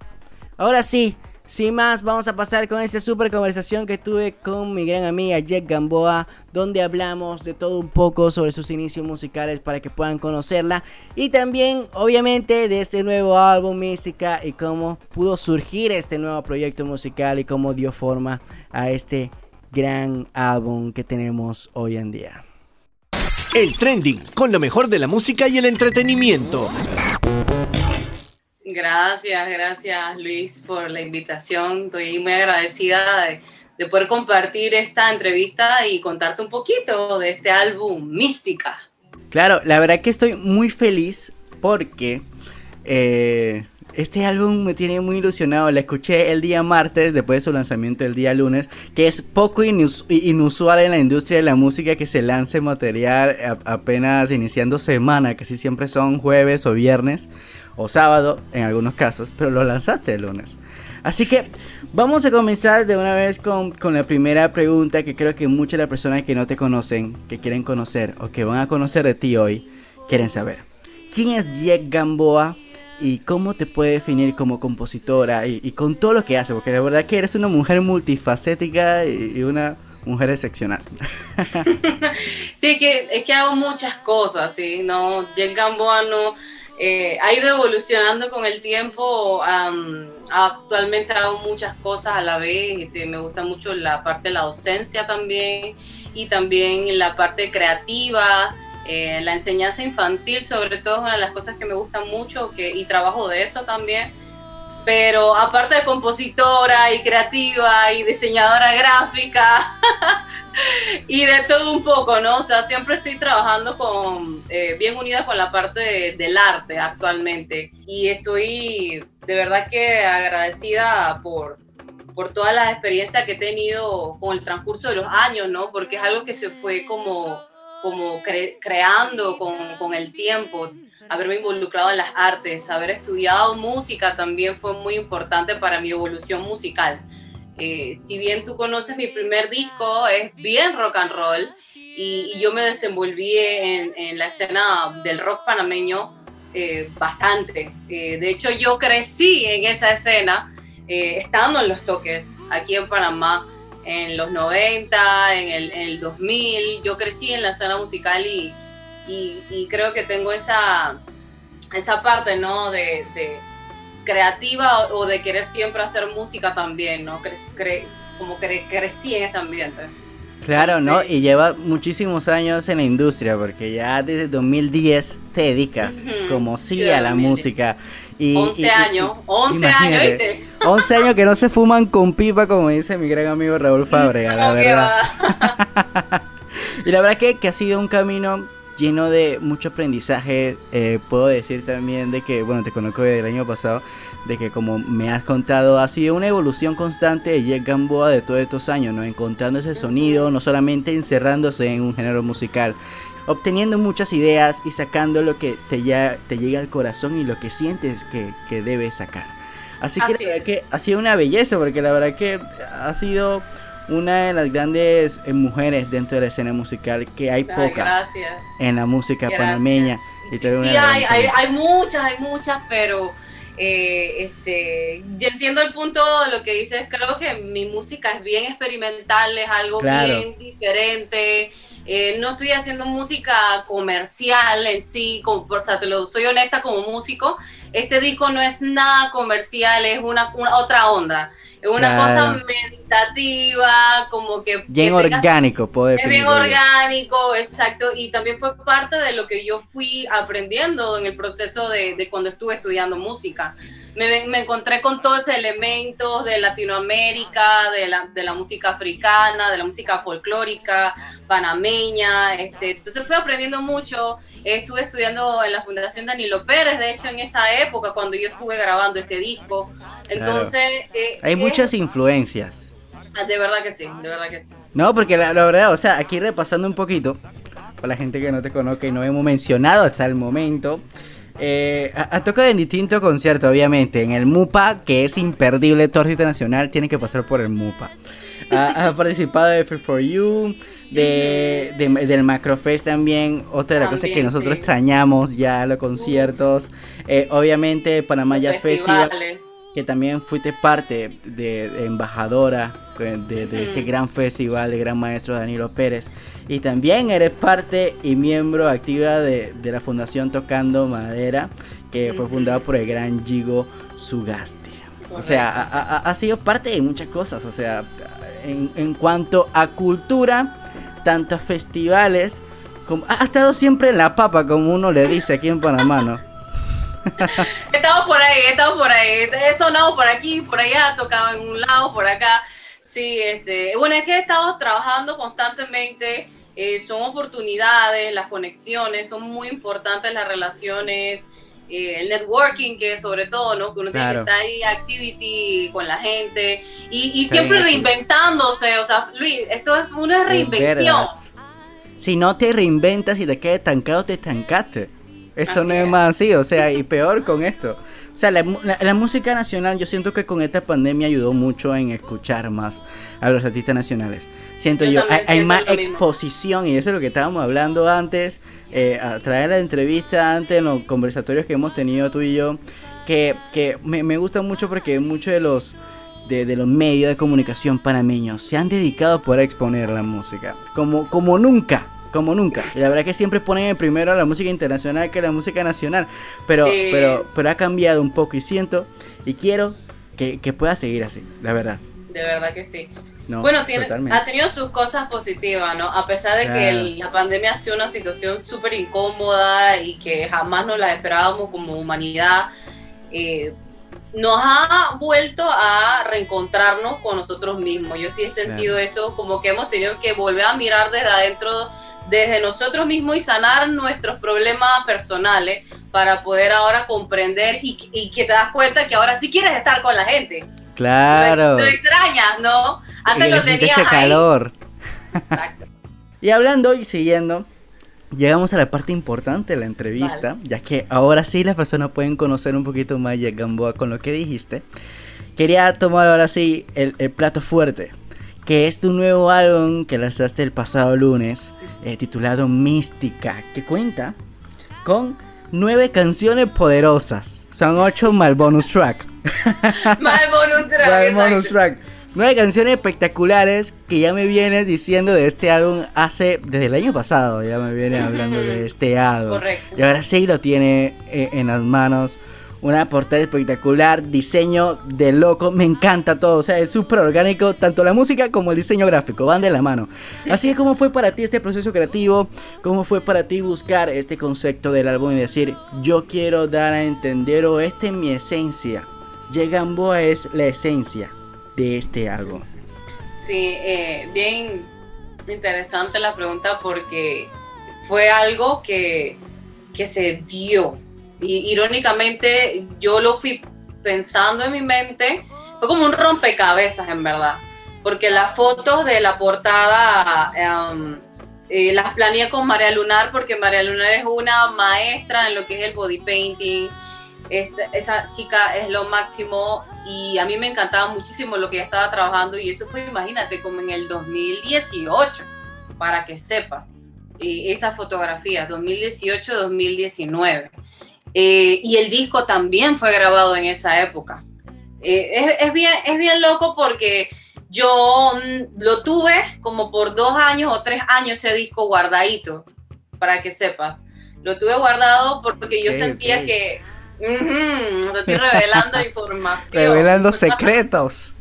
Ahora sí, sin más, vamos a pasar con esta super conversación que tuve con mi gran amiga Jack Gamboa, donde hablamos de todo un poco sobre sus inicios musicales para que puedan conocerla y también, obviamente, de este nuevo álbum Mística y cómo pudo surgir este nuevo proyecto musical y cómo dio forma a este gran álbum que tenemos hoy en día. El trending con lo mejor de la música y el entretenimiento. Gracias, gracias Luis por la invitación. Estoy muy agradecida de, poder compartir esta entrevista y contarte un poquito de este álbum Mística. Claro, la verdad que estoy muy feliz porque eh, este álbum me tiene muy ilusionado. La escuché el día martes, después de su lanzamiento el día lunes, que es poco inusual en la industria de la música que se lance material apenas iniciando semana, casi siempre son jueves o viernes o sábado en algunos casos, pero lo lanzaste el lunes. Así que vamos a comenzar de una vez con, la primera pregunta que creo que muchas de las personas que no te conocen, que quieren conocer o que van a conocer de ti hoy, quieren saber. ¿Quién es Jack Gamboa? Y cómo te puede definir como compositora y, con todo lo que hace, porque la verdad que eres una mujer multifacética y, una mujer excepcional. sí, que, es que hago muchas cosas, ¿sí? No, Jack Gamboa no eh, ha ido evolucionando con el tiempo. actualmente hago muchas cosas a la vez. Este, me gusta mucho la parte de la docencia también y también la parte creativa. Eh, la enseñanza infantil, sobre todo, es una de las cosas que me gustan mucho que, y trabajo de eso también. Pero aparte de compositora y creativa y diseñadora gráfica, y de todo un poco, ¿no? O sea, siempre estoy trabajando con, eh, bien unida con la parte del arte actualmente. Y estoy de verdad que agradecida por, por todas las experiencias que he tenido con el transcurso de los años, ¿no? Porque es algo que se fue como, como creando con, con el tiempo haberme involucrado en las artes, haber estudiado música también fue muy importante para mi evolución musical. Eh, si bien tú conoces mi primer disco, es bien rock and roll y, yo me desenvolví en, la escena del rock panameño eh, bastante. Eh, de hecho, yo crecí en esa escena estando en los toques aquí en Panamá en los 90, en el, en el 2000. Yo crecí en la escena musical y, y, creo que tengo esa, esa parte, ¿no? de creativa o, de querer siempre hacer música también, ¿no? como que crecí en ese ambiente. Claro, ¿no? Y lleva muchísimos años en la industria, porque ya desde 2010 te dedicas como sí a la música. Y, 11 años, 11 años, ¿viste? 11 años que no se fuman con pipa, como dice mi gran amigo Raúl Fábrega, la verdad. y la verdad que, que ha sido un camino lleno de mucho aprendizaje. Eh, puedo decir también de que, bueno, te conozco desde el año pasado, de que como me has contado, ha sido una evolución constante de Jack Gamboa de todos estos años, ¿no? Encontrando ese sonido, no solamente encerrándose en un género musical, obteniendo muchas ideas y sacando lo que te, ya, te llega al corazón y lo que sientes que, que debes sacar. Así que la verdad que ha sido una belleza, porque la verdad que ha sido una de las grandes eh, mujeres dentro de la escena musical que hay pocas en la música panameña. sí, hay, hay, muchas, hay muchas, pero eh, este, yo entiendo el punto de lo que dices. Creo que mi música es bien experimental, es algo bien diferente. Eh, no estoy haciendo música comercial en sí, como, o sea, te lo soy honesta como músico. Este disco no es nada comercial, es una, una otra onda. Es una cosa meditativa, como que... Bien orgánico, puede Es bien orgánico, exacto. Y también fue parte de lo que yo fui aprendiendo en el proceso de, de cuando estuve estudiando música. me, me encontré con todos esos elementos de Latinoamérica, de la, de la música africana, de la música folclórica, panameña. Este, entonces fui aprendiendo mucho. Estuve estudiando en la Fundación Danilo Pérez, de hecho, en esa época, cuando yo estuve grabando este disco. Entonces. Eh, Hay muchas influencias. Ah, de verdad que sí, de verdad que sí. No, porque la, la verdad, o sea, aquí repasando un poquito, para la gente que no te conozca y no hemos mencionado hasta el momento. Eh, ha, ha tocado en distintos conciertos, obviamente. En el MUPA, que es imperdible, Torcita Nacional, tiene que pasar por el MUPA. Ha, ha participado de Free for You, de, de- del Macrofest también. Otra de las cosas que nosotros sí. extrañamos ya, los conciertos. Eh, obviamente, Panamá Jazz Festival que también fuiste parte de, de embajadora eh, de, de este Ujú. gran festival de gran maestro Danilo Pérez y también eres parte y miembro activa de, la fundación Tocando Madera que fue Ujú. fundada por el gran Gigo Sugasti o sea ha, ha- ha sido parte de muchas cosas o sea en, en cuanto a cultura tanto a festivales como ha estado siempre en la papa como uno le dice aquí en Panamá ¿no? Estamos por ahí, estamos por ahí. He sonado por aquí, por allá, tocado en un lado, por acá. Sí, este, bueno, es que estamos trabajando constantemente. eh, son oportunidades, las conexiones, son muy importantes las relaciones, eh, el networking, que sobre todo, ¿no? Que uno Claro. tiene que estar ahí, activity con la gente y, siempre reinventándose. O sea, Luis, esto es una reinvención. Si no te reinventas y te quedas estancado, te estancaste. Esto Así no es, es. más así, o sea, y peor con esto. O sea, la, la- la música nacional, yo siento que con esta pandemia ayudó mucho en escuchar más a los artistas nacionales. Siento Yo yo, hay, hay siento más lo mismo. exposición y eso es lo que estábamos hablando antes, eh, a de la entrevista, antes, en los conversatorios que hemos tenido tú y yo, que, que me, me gusta mucho porque muchos de los de, de los medios de comunicación panameños se han dedicado a poder exponer la música. Como, como nunca. Como nunca. Y la verdad que siempre ponen en primero a la música internacional que la música nacional. Pero, Sí. pero, pero ha cambiado un poco y siento y quiero que, que pueda seguir así, la verdad. De verdad que sí. No, bueno, tiene, ha tenido sus cosas positivas, ¿no? A pesar de que el- la pandemia ha sido una situación súper incómoda y que jamás nos la esperábamos como humanidad, eh, nos ha vuelto a reencontrarnos con nosotros mismos. Yo sí he sentido eso, como que hemos tenido que volver a mirar desde adentro, desde nosotros mismos y sanar nuestros problemas personales para poder ahora comprender y, y que te das cuenta que ahora sí quieres estar con la gente. Claro. Lo extrañas, ¿no? Y Antes lo necesita tenías ese ahí. calor. Exacto. Y hablando y siguiendo, llegamos a la parte importante de la entrevista, ya que ahora sí las personas pueden conocer un poquito más a Gamboa con lo que dijiste. Quería tomar ahora sí el, el plato fuerte, que es tu nuevo álbum que lanzaste el pasado lunes, eh, titulado Mística, que cuenta con nueve canciones poderosas. Son ocho mal bonus track. Mal bonus track, Mal bonus track. Nueve canciones espectaculares que ya me vienes diciendo de este álbum hace desde el año pasado. Ya me viene hablando de este álbum. Correcto. Y ahora sí lo tiene eh, en las manos. Una portada espectacular, diseño de loco, me encanta todo, o sea, es súper orgánico, tanto la música como el diseño gráfico, van de la mano. Así es como fue para ti este proceso creativo, cómo fue para ti buscar este concepto del álbum y decir, yo quiero dar a entender o esta es mi esencia. Gamboa es la esencia de este álbum. Sí, eh, bien interesante la pregunta porque fue algo que, que se dio. Y irónicamente yo lo fui pensando en mi mente, fue como un rompecabezas en verdad, porque las fotos de la portada eh, las planeé con María Lunar porque María Lunar es una maestra en lo que es el body painting. Esta- esa chica es lo máximo y a mí me encantaba muchísimo lo que ella estaba trabajando y eso fue, imagínate, como en el 2018, para que sepas, eh, esas fotografías, 2018-2019. Eh, y el disco también fue grabado en esa época. Eh, es, es bien, es bien loco porque yo lo tuve como por dos años o tres años ese disco guardadito, para que sepas. Lo tuve guardado porque yo sentía que te estoy revelando información. Revelando secretos.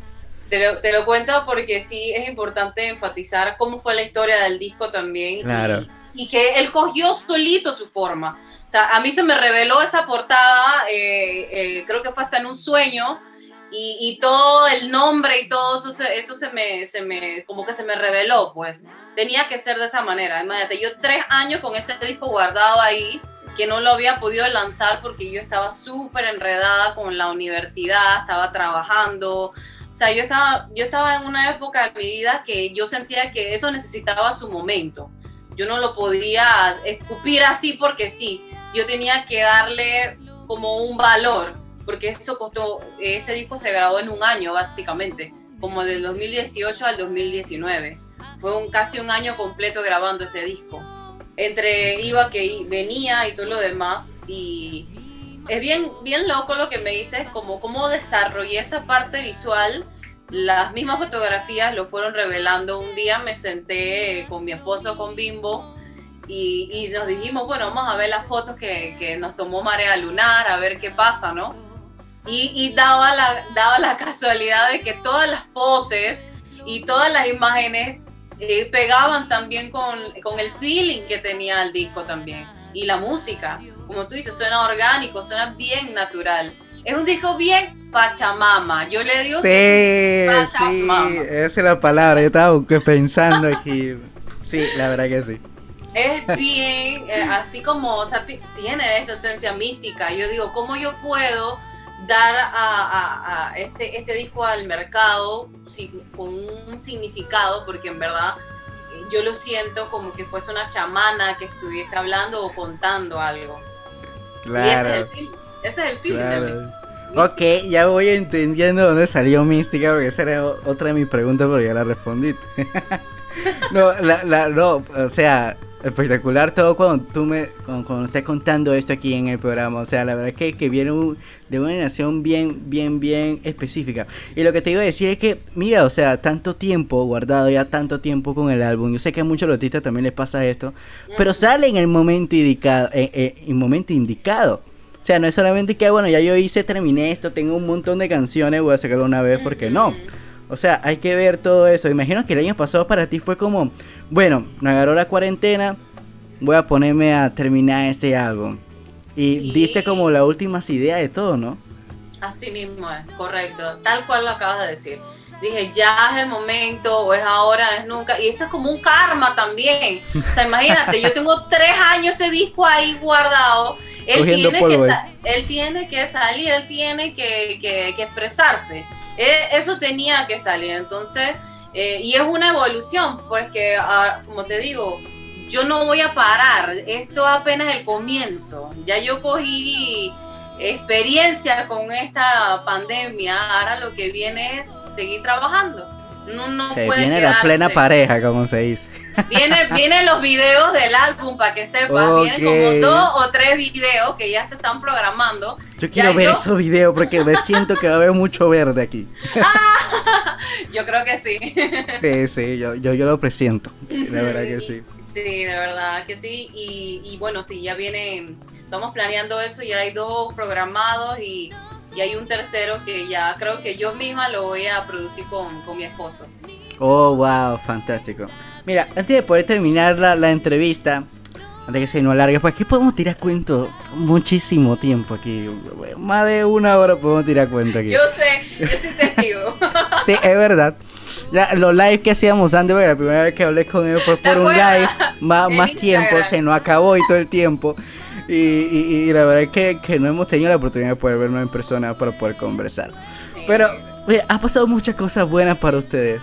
Te lo, te lo cuento porque sí es importante enfatizar cómo fue la historia del disco también. Claro. Y, y que él cogió solito su forma. O sea, a mí se me reveló esa portada eh, eh, creo que fue hasta en un sueño, y, y, todo el nombre y todo eso, eso se, me, se me, como que se me reveló, pues. Tenía que ser de esa manera. Imagínate, yo tres años con ese disco guardado ahí, que no lo había podido lanzar porque yo estaba súper enredada con la universidad, estaba trabajando. O sea, yo estaba, yo estaba en una época de mi vida que yo sentía que eso necesitaba su momento. Yo no lo podía escupir así porque sí. Yo tenía que darle como un valor porque eso costó, ese disco se grabó en un año básicamente, como del 2018 al 2019. Fue un, casi un año completo grabando ese disco. Entre iba que venía y todo lo demás. Y es bien, bien loco lo que me dices, como cómo desarrollé esa parte visual. Las mismas fotografías lo fueron revelando. Un día me senté con mi esposo, con Bimbo, y, y, nos dijimos, bueno, vamos a ver las fotos que, que, nos tomó Marea Lunar, a ver qué pasa, ¿no? Y, daba, la, daba la casualidad de que todas las poses y todas las imágenes eh, pegaban también con, con, el feeling que tenía el disco también. Y la música, como tú dices, suena orgánico, suena bien natural. Es un disco bien pachamama. Yo le digo sí, Sí, esa es la palabra. Yo estaba pensando aquí. Sí, la verdad que sí. Es bien, eh, así como, o sea, tiene esa esencia mística. Yo digo, ¿cómo yo puedo dar a, este, este disco al mercado con un significado, porque en verdad eh, yo lo siento como que fuese una chamana que estuviese hablando o contando algo. Claro. Y ese es el film. Ese es el film Ok, ya voy entendiendo dónde salió Mística, porque esa era otra de mis preguntas, pero ya la respondí. no, la, la, no, o sea, espectacular todo cuando tú me cuando, estás contando esto aquí en el programa. O sea la verdad es que, que viene de una nación bien bien bien específica. Y lo que te iba a decir es que mira o sea tanto tiempo guardado ya tanto tiempo con el álbum. Yo sé que a muchos artistas también les pasa esto pero sale en el momento indicado en, el momento indicado o sea, no es solamente que, bueno, ya yo hice, terminé esto, tengo un montón de canciones, voy a sacarlo una vez, porque no. O sea, hay que ver todo eso. Imagino que el año pasado para ti fue como, bueno, me agarró la cuarentena, voy a ponerme a terminar este álbum. Y diste como las últimas ideas de todo, ¿no? Así mismo es, correcto. Tal cual lo acabas de decir. Dije, ya es el momento, o es ahora, es nunca. Y eso es como un karma también. O sea, imagínate, yo tengo tres años ese disco ahí guardado. Él, tiene que, él tiene que salir, él tiene que, que, que expresarse. E, eso tenía que salir. Entonces, eh, y es una evolución, porque, ah, como te digo, yo no voy a parar. Esto apenas el comienzo. Ya yo cogí experiencia con esta pandemia. Ahora lo que viene es seguir trabajando. No, no puede viene la plena pareja, como se dice. Viene, vienen los videos del álbum para que sepas. Vienen como dos o tres videos que ya se están programando. Yo quiero ver esos videos porque me siento que va a haber mucho verde aquí. yo creo que sí. Sí, sí, yo, yo, yo lo presiento. La verdad que sí. Sí, de verdad que sí. Y, y bueno, sí, ya viene. Estamos planeando eso. Ya hay dos programados y y hay un tercero que ya creo que yo misma lo voy a producir con, con mi esposo. Oh, wow, fantástico. Mira, antes de poder terminar la, la entrevista, antes que se nos alargue, pues aquí podemos tirar cuento muchísimo tiempo aquí. Más de una hora podemos tirar cuento aquí. Yo sé, yo soy testigo. sí, es verdad. Ya, los live que hacíamos antes, la primera vez que hablé con él fue por un live, más, más tiempo, se nos acabó y todo el tiempo. Y, y, la verdad es que, que, no hemos tenido la oportunidad de poder vernos en persona para poder conversar. Pero mira, ha pasado muchas cosas buenas para ustedes.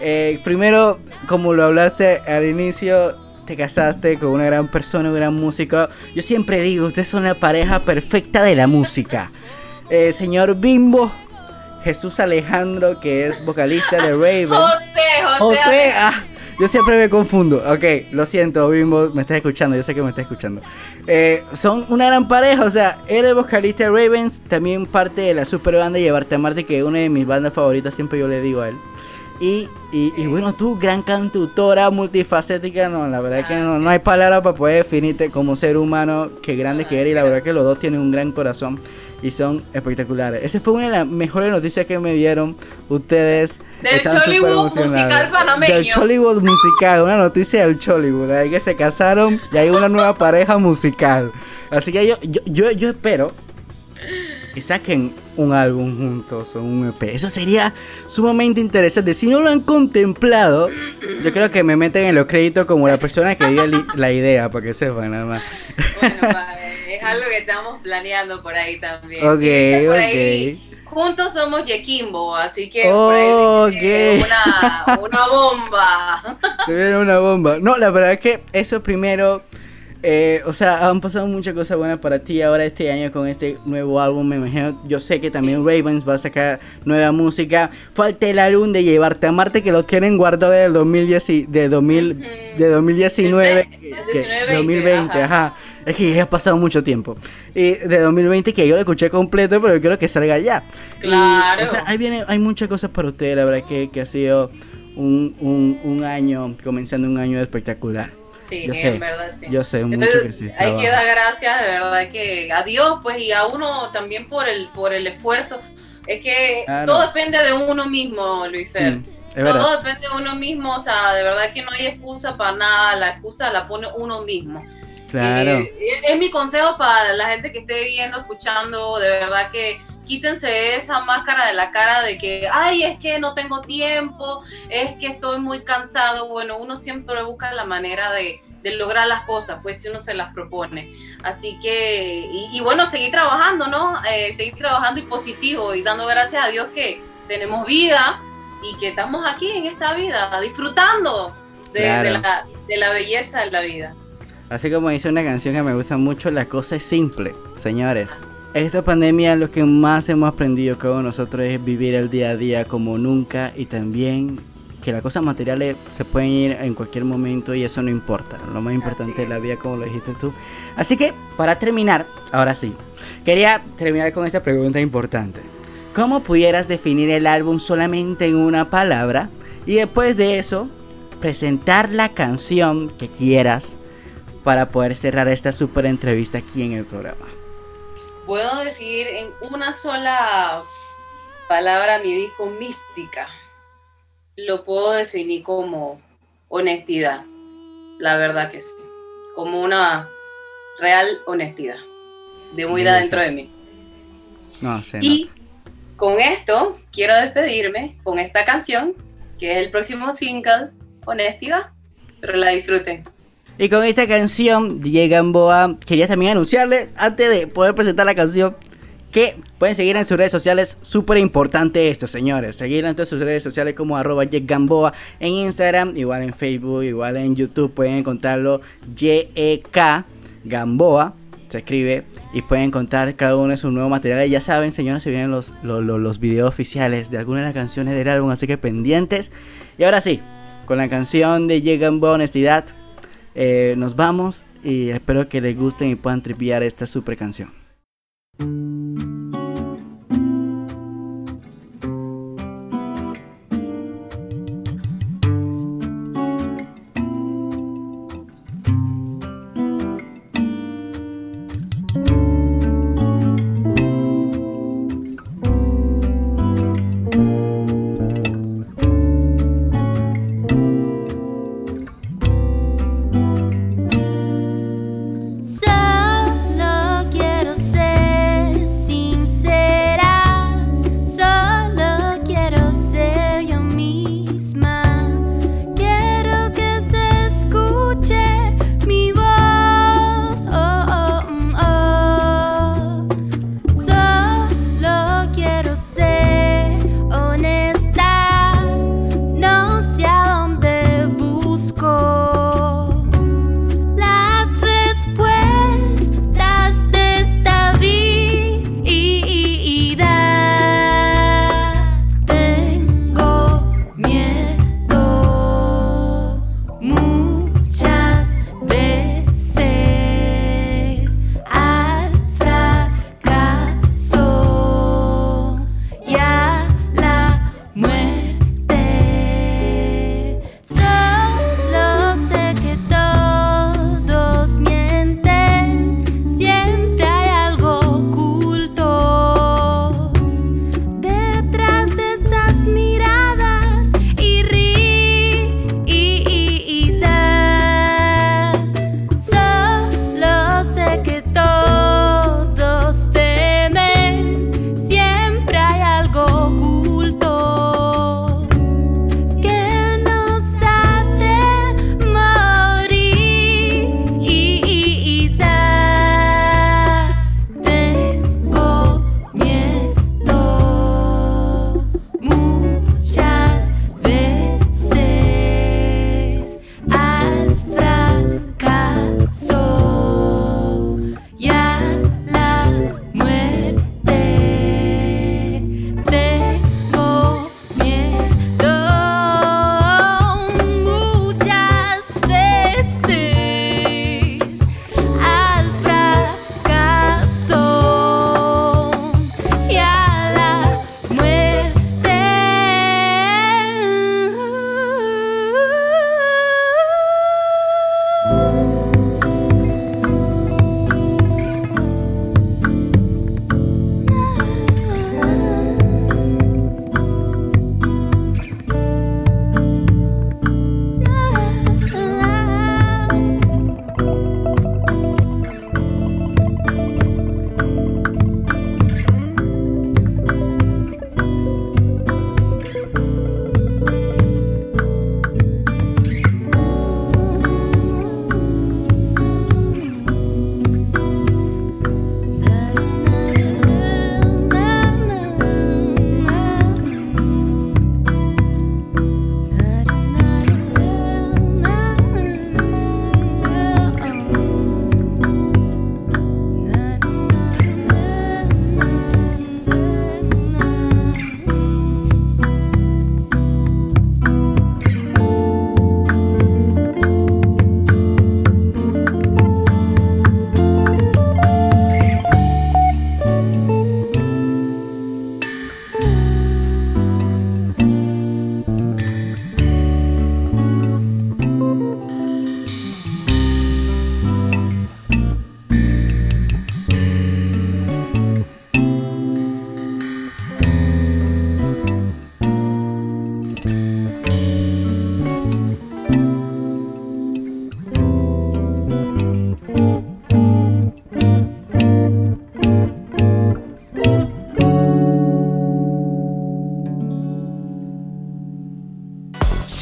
Eh, primero, como lo hablaste al inicio, te casaste con una gran persona, un gran músico. Yo siempre digo, ustedes son la pareja perfecta de la música. Eh, señor Bimbo, Jesús Alejandro, que es vocalista de Raven. José, José. José, ah, yo siempre me confundo. Ok, lo siento, Bimbo, me estás escuchando, yo sé que me estás escuchando. Eh, son una gran pareja, o sea, él es vocalista de Ravens, también parte de la super banda Llevarte a Marte, que es una de mis bandas favoritas, siempre yo le digo a él. Y, y, bueno, tú, gran cantautora, multifacética, no, la verdad que no, no hay palabra para poder definirte como ser humano, que grande que eres, y la verdad que los dos tienen un gran corazón y son espectaculares. Esa fue una de las mejores noticias que me dieron ustedes. Del Chollywood musical panameño. Del Chollywood musical, una noticia del Chollywood, de que se casaron y hay una nueva pareja musical. Así que yo, yo, yo, espero y saquen un álbum juntos o un EP. Eso sería sumamente interesante. Si no lo han contemplado, yo creo que me meten en los créditos como la persona que dio la idea, para que sepan nada más. Bueno, es algo que estamos planeando por ahí también. Ok, ok juntos somos Yekimbo, así que una, una bomba. viene una bomba. No, la verdad es que eso primero, eh, o sea, han pasado muchas cosas buenas para ti ahora este año con este nuevo álbum. Me imagino, yo sé que también Ravens va a sacar nueva música. Falta el álbum de Llevarte a Marte que lo quieren guardar del 2010, de, 2000, de 2019, 2020, ajá. Es que ya ha pasado mucho tiempo. Y de 2020 que yo lo escuché completo, pero yo quiero que salga ya. Claro. o sea, ahí viene, hay muchas cosas para ustedes, la verdad que, que ha sido un, un, un año, comenzando un año espectacular. Sí, yo sé, en verdad sí. Yo sé mucho que sí. Hay que dar gracias, de verdad, que a Dios, pues, y a uno también por el, por el esfuerzo. Es que todo depende de uno mismo, Luis Fer. Mm, todo depende de uno mismo, o sea, de verdad que no hay excusa para nada, la excusa la pone uno mismo. Claro. Eh, es mi consejo para la gente que esté viendo, escuchando, de verdad que quítense esa máscara de la cara de que, ay, es que no tengo tiempo, es que estoy muy cansado. Bueno, uno siempre busca la manera de, lograr las cosas, pues si uno se las propone. Así que, y, bueno, seguir trabajando, ¿no? Eh, seguir trabajando y positivo y dando gracias a Dios que tenemos vida y que estamos aquí en esta vida, disfrutando de, la, de la belleza de la vida. Así como dice una canción que me gusta mucho, la cosa es simple, señores. Esta pandemia lo que más hemos aprendido cada nosotros es vivir el día a día como nunca y también que las cosas materiales se pueden ir en cualquier momento y eso no importa. Lo más importante es la vida como lo dijiste tú. Así que para terminar, ahora sí, quería terminar con esta pregunta importante. ¿Cómo pudieras definir el álbum solamente en una palabra y después de eso presentar la canción que quieras para poder cerrar esta super entrevista aquí en el programa? Puedo decir en una sola palabra mi disco mística. Lo puedo definir como honestidad. La verdad que sí. Como una real honestidad. De muy dentro de mí. No. Y con esto quiero despedirme con esta canción, que es el próximo single, Honestidad. Pero la disfruten. Y con esta canción, DJ Gamboa, quería también anunciarle, antes de poder presentar la canción, que pueden seguir en sus redes sociales. Súper importante esto, señores. Seguir en todas sus redes sociales como arroba Gamboa en Instagram, igual en Facebook, igual en YouTube. Pueden encontrarlo J-E-K Gamboa. Se escribe y pueden encontrar cada uno de sus nuevos materiales. Ya saben, señores, se vienen los, los, los videos oficiales de algunas de las canciones del álbum, así que pendientes. Y ahora sí, con la canción de J Gamboa Honestidad eh, nos vamos y espero que les gusten y puedan tripear esta super canción.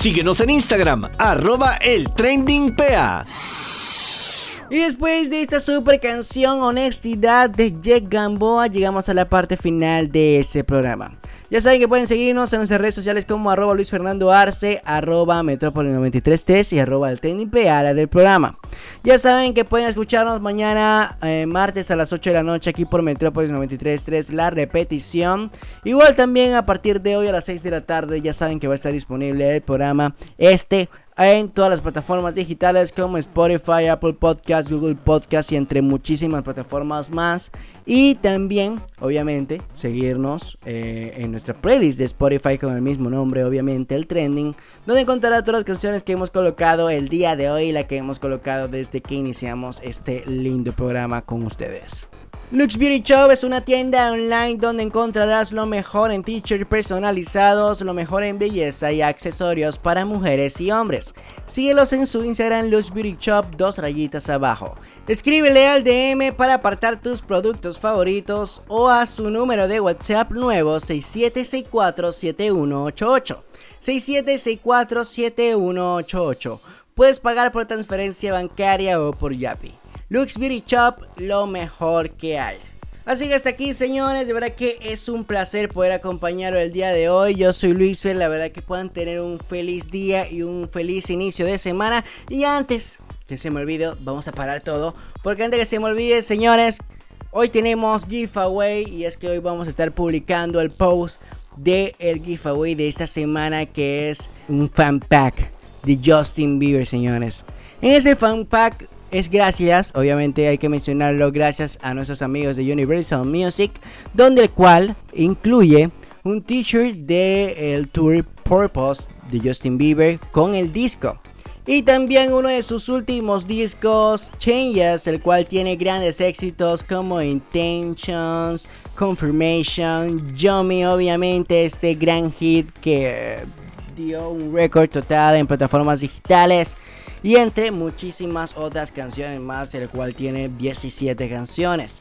Síguenos en Instagram, arroba el trending. Y después de esta super canción Honestidad de Jack Gamboa, llegamos a la parte final de ese programa. Ya saben que pueden seguirnos en nuestras redes sociales como arroba Luis Fernando Arce, arroba Metrópoli 933 y arroba el la del programa. Ya saben que pueden escucharnos mañana eh, martes a las 8 de la noche aquí por Metrópolis 93.3 la repetición. Igual también a partir de hoy a las 6 de la tarde ya saben que va a estar disponible el programa este en todas las plataformas digitales como Spotify, Apple Podcast, Google Podcast y entre muchísimas plataformas más. Y también, obviamente, seguirnos eh, en nuestra playlist de Spotify con el mismo nombre, obviamente, el trending, donde encontrará todas las canciones que hemos colocado el día de hoy y la que hemos colocado desde que iniciamos este lindo programa con ustedes. Lux Beauty Shop es una tienda online donde encontrarás lo mejor en t-shirts personalizados, lo mejor en belleza y accesorios para mujeres y hombres. Síguelos en su Instagram Lux Beauty Shop, dos rayitas abajo. Escríbele al DM para apartar tus productos favoritos o a su número de WhatsApp nuevo 67647188. 67647188. Puedes pagar por transferencia bancaria o por Yapi. Lux Beauty Shop, lo mejor que hay. Así que hasta aquí, señores. De verdad que es un placer poder acompañaros el día de hoy. Yo soy Luis Fer. La verdad que puedan tener un feliz día y un feliz inicio de semana. Y antes que se me olvide, vamos a parar todo. Porque antes que se me olvide, señores, hoy tenemos giveaway. Y es que hoy vamos a estar publicando el post de el giveaway de esta semana. Que es un fan pack de Justin Bieber, señores. En ese fan pack es gracias, obviamente hay que mencionarlo, gracias a nuestros amigos de Universal Music, donde el cual incluye un t-shirt de el tour Purpose de Justin Bieber con el disco. Y también uno de sus últimos discos, Changes, el cual tiene grandes éxitos como Intentions, Confirmation, Yummy, obviamente este gran hit que dio un récord total en plataformas digitales y entre muchísimas otras canciones más, el cual tiene 17 canciones.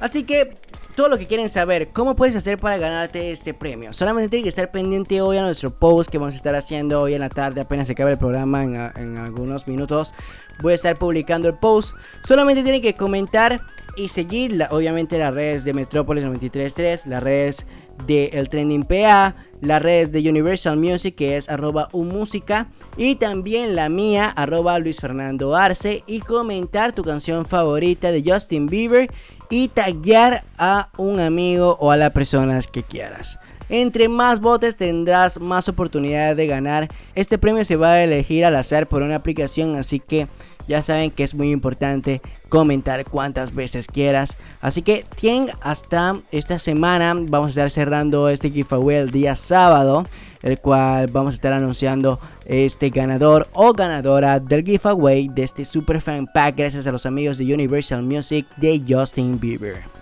Así que todo lo que quieren saber, ¿cómo puedes hacer para ganarte este premio? Solamente tienes que estar pendiente hoy a nuestro post que vamos a estar haciendo hoy en la tarde, apenas se acabe el programa en, en algunos minutos. Voy a estar publicando el post. Solamente tienen que comentar y seguir, obviamente, las redes de Metrópolis 933, las redes de El Trending PA, las redes de Universal Music que es arroba umúsica y también la mía arroba Luis Fernando Arce y comentar tu canción favorita de Justin Bieber y taggear a un amigo o a las personas que quieras. Entre más votos tendrás más oportunidades de ganar. Este premio se va a elegir al azar por una aplicación, así que ya saben que es muy importante comentar cuantas veces quieras. Así que tienen hasta esta semana. Vamos a estar cerrando este giveaway el día sábado. El cual vamos a estar anunciando este ganador o ganadora del giveaway de este Super Fan Pack. Gracias a los amigos de Universal Music de Justin Bieber.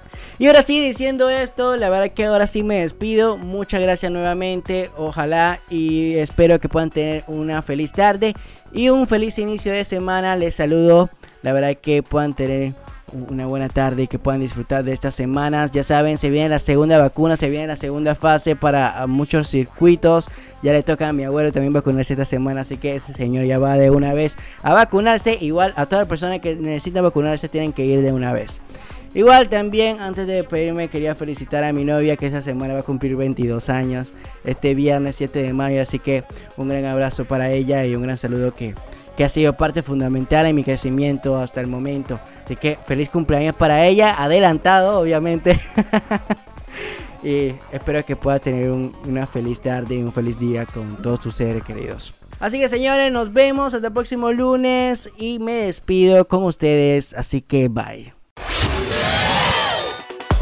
Y ahora sí, diciendo esto, la verdad que ahora sí me despido. Muchas gracias nuevamente. Ojalá y espero que puedan tener una feliz tarde y un feliz inicio de semana. Les saludo. La verdad que puedan tener una buena tarde y que puedan disfrutar de estas semanas. Ya saben, se viene la segunda vacuna, se viene la segunda fase para muchos circuitos. Ya le toca a mi abuelo también vacunarse esta semana, así que ese señor ya va de una vez a vacunarse. Igual a todas las personas que necesitan vacunarse tienen que ir de una vez. Igual también, antes de despedirme, quería felicitar a mi novia que esta semana va a cumplir 22 años, este viernes 7 de mayo, así que un gran abrazo para ella y un gran saludo que, que ha sido parte fundamental en mi crecimiento hasta el momento. Así que feliz cumpleaños para ella, adelantado obviamente. y espero que pueda tener una feliz tarde y un feliz día con todos sus seres queridos. Así que señores, nos vemos hasta el próximo lunes y me despido con ustedes, así que bye.